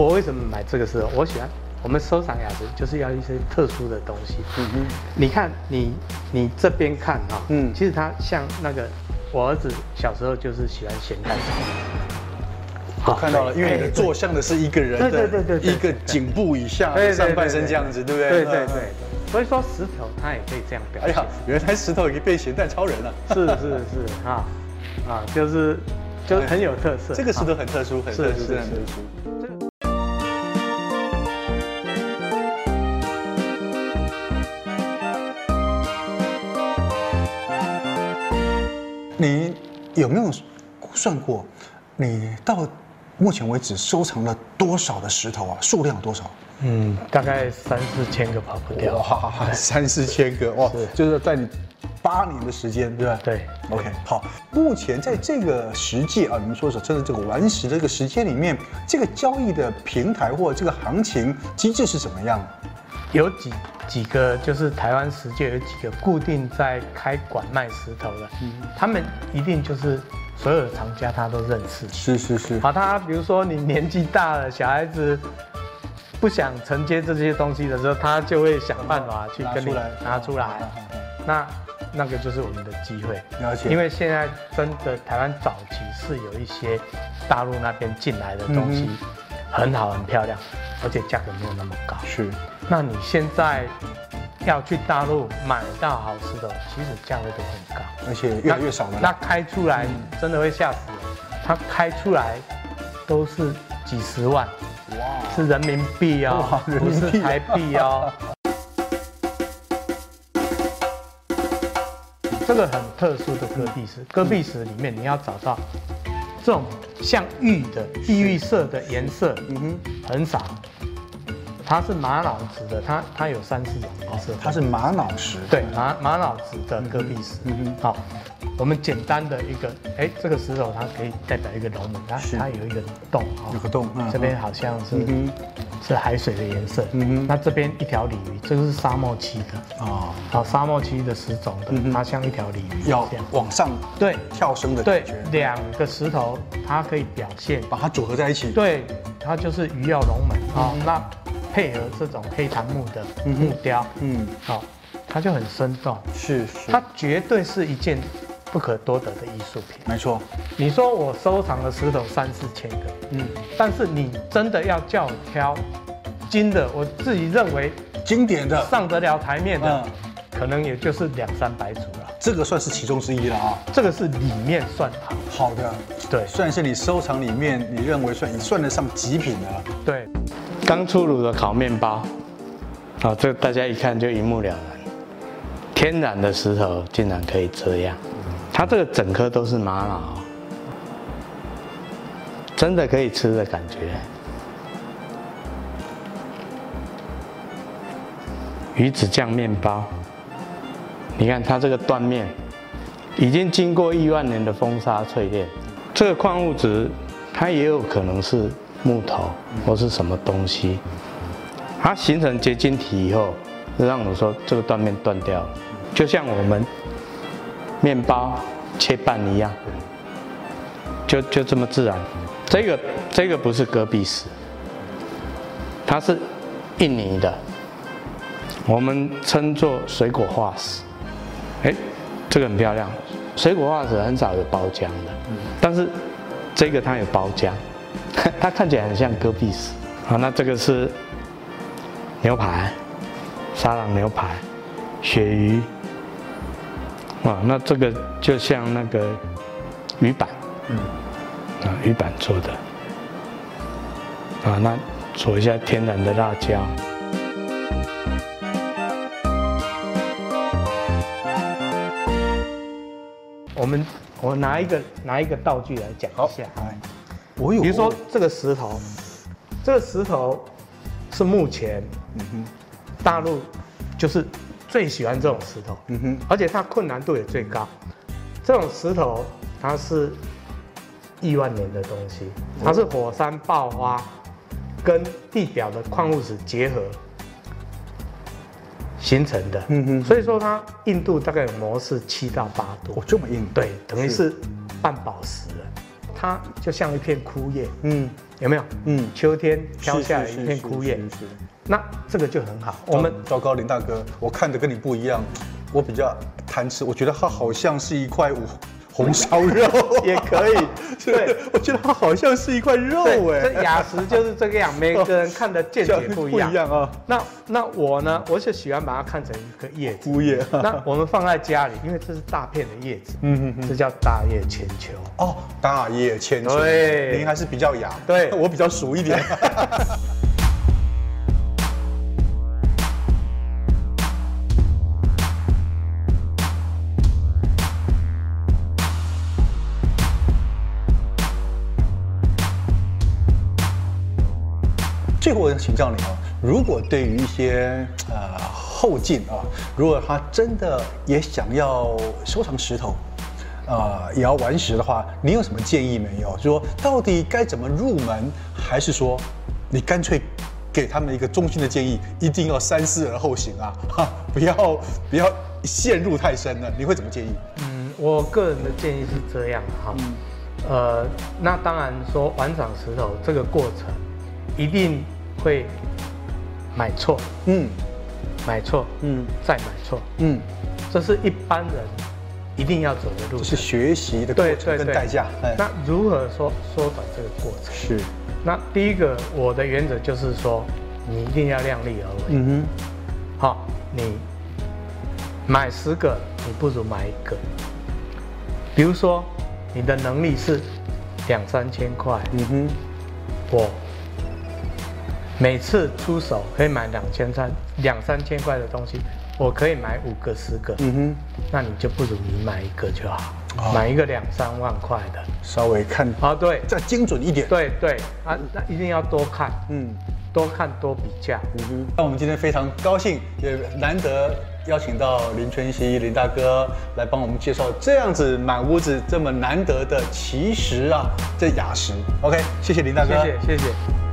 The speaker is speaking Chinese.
我为什么买这个石头？我喜欢我们收藏雅致，就是要一些特殊的东西。嗯哼，你看你你这边看哈、哦，嗯，其实它像那个我儿子小时候就是喜欢咸蛋超。我看到了，因为你的坐像的是一个人的，对对对对，一个颈部以下上半身这样子，对不对？对对对。所以说石头它也可以这样表现。哎呀，原来石头也可以变咸蛋超人了。是是是啊啊，就是就很有特色。这个石头很特殊，很特殊，很特殊。你有没有估算过，你到目前为止收藏了多少的石头啊？数量多少？嗯，大概三四千个跑不掉。哇，三四千个哇，就是在你八年的时间，对吧？对，OK，好。目前在这个时界啊，你们说说，真的这个玩石这个时间里面，这个交易的平台或者这个行情机制是怎么样？有几几个，就是台湾石界有几个固定在开馆卖石头的，嗯，他们一定就是所有的藏家他都认识。是是是。好，他比如说你年纪大了，小孩子。不想承接这些东西的时候，他就会想办法去跟你拿出来。那那个就是我们的机会。了解。因为现在真的台湾早期是有一些大陆那边进来的东西，很好很漂亮，而且价格没有那么高。是。那你现在要去大陆买到好吃的，其实价位都很高，而且越来越少了。那开出来真的会吓死人，他开出来都是几十万。哇，是人民币哦，不是台币哦。这个很特殊的戈壁石，戈壁石里面你要找到这种像玉的碧玉色的颜色，嗯哼，很少。它是玛瑙质的，它它有三四种颜色。它是玛瑙石，对，玛玛瑙质的戈壁石。嗯哼，好。我们简单的一个，哎，这个石头它可以代表一个龙门，它它有一个洞，有个洞，这边好像是是海水的颜色，嗯哼，那这边一条鲤鱼，这个是沙漠期的。哦，好，沙漠期的石种的，它像一条鲤鱼，要往上对。跳升的感觉，对，两个石头它可以表现，把它组合在一起，对，它就是鱼跃龙门。啊，那配合这种黑檀木的木雕，嗯，好，它就很生动，是是，它绝对是一件。不可多得的艺术品，没错。你说我收藏的石头三四千个，嗯，但是你真的要叫我挑金的，我自己认为经典的。上得了台面的，可能也就是两三百组了。这个算是其中之一了啊。这个是里面算好。好的，对，算是你收藏里面你认为算你算得上极品的了。对，刚出炉的烤面包，好，这大家一看就一目了然，天然的石头竟然可以这样。它这个整颗都是玛瑙，真的可以吃的感觉。鱼子酱面包，你看它这个断面，已经经过亿万年的风沙淬炼。这个矿物质，它也有可能是木头或是什么东西，它形成结晶体以后，让我说这个断面断掉，就像我们。面包切半一样，就就这么自然。这个这个不是戈壁石，它是印尼的，我们称作水果化石。哎，这个很漂亮。水果化石很少有包浆的，但是这个它有包浆，它看起来很像戈壁石。好，那这个是牛排，沙朗牛排，鳕鱼。哇，那这个就像那个鱼板，嗯，啊，鱼板做的，啊，那煮一下天然的辣椒。我们我拿一个拿一个道具来讲一下，哎，比如说这个石头，这个石头是目前，大陆就是。最喜欢这种石头，嗯哼，而且它困难度也最高。这种石头它是亿万年的东西，它是火山爆发跟地表的矿物质结合形成的，嗯哼，所以说它硬度大概有模式七到八度，哦，这么硬，对，等于是半宝石了。它就像一片枯叶，嗯，有没有？嗯，秋天飘下来一片枯叶，那这个就很好。我们糟糕，林大哥，我看的跟你不一样，我比较贪吃，我觉得它好像是一块五。红烧肉 也可以，对，我觉得它好像是一块肉哎。这雅食就是这个样，每个人看的见解 不一样。不一样啊。那那我呢？我就喜欢把它看成一个叶子。枯叶。那我们放在家里，因为这是大片的叶子，嗯嗯，这叫大叶千秋。哦，大叶千秋。对。您还是比较雅，对我比较熟一点。最后我想请教你啊，如果对于一些呃后进啊，如果他真的也想要收藏石头，啊、呃，也要玩石的话，你有什么建议没有？就说到底该怎么入门，还是说你干脆给他们一个衷心的建议，一定要三思而后行啊，哈，不要不要陷入太深了。你会怎么建议？嗯，我个人的建议是这样哈，嗯、呃，那当然说玩赏石头这个过程。一定会买错，嗯，买错，嗯，再买错，嗯，这是一般人一定要走的路，是学习的过程跟代价。那如何说缩短这个过程？是，那第一个我的原则就是说，你一定要量力而为。嗯哼，好，你买十个，你不如买一个。比如说，你的能力是两三千块，嗯哼，我。每次出手可以买两千三两三千块的东西，我可以买五个十个，嗯哼，那你就不如你买一个就好，哦、买一个两三万块的，稍微看啊，对，再精准一点，对对。啊，那一定要多看，嗯，多看多比价，嗯哼。那我们今天非常高兴，也难得邀请到林春熙林大哥来帮我们介绍这样子满屋子这么难得的奇石啊，这雅石，OK，谢谢林大哥，谢谢谢谢。谢谢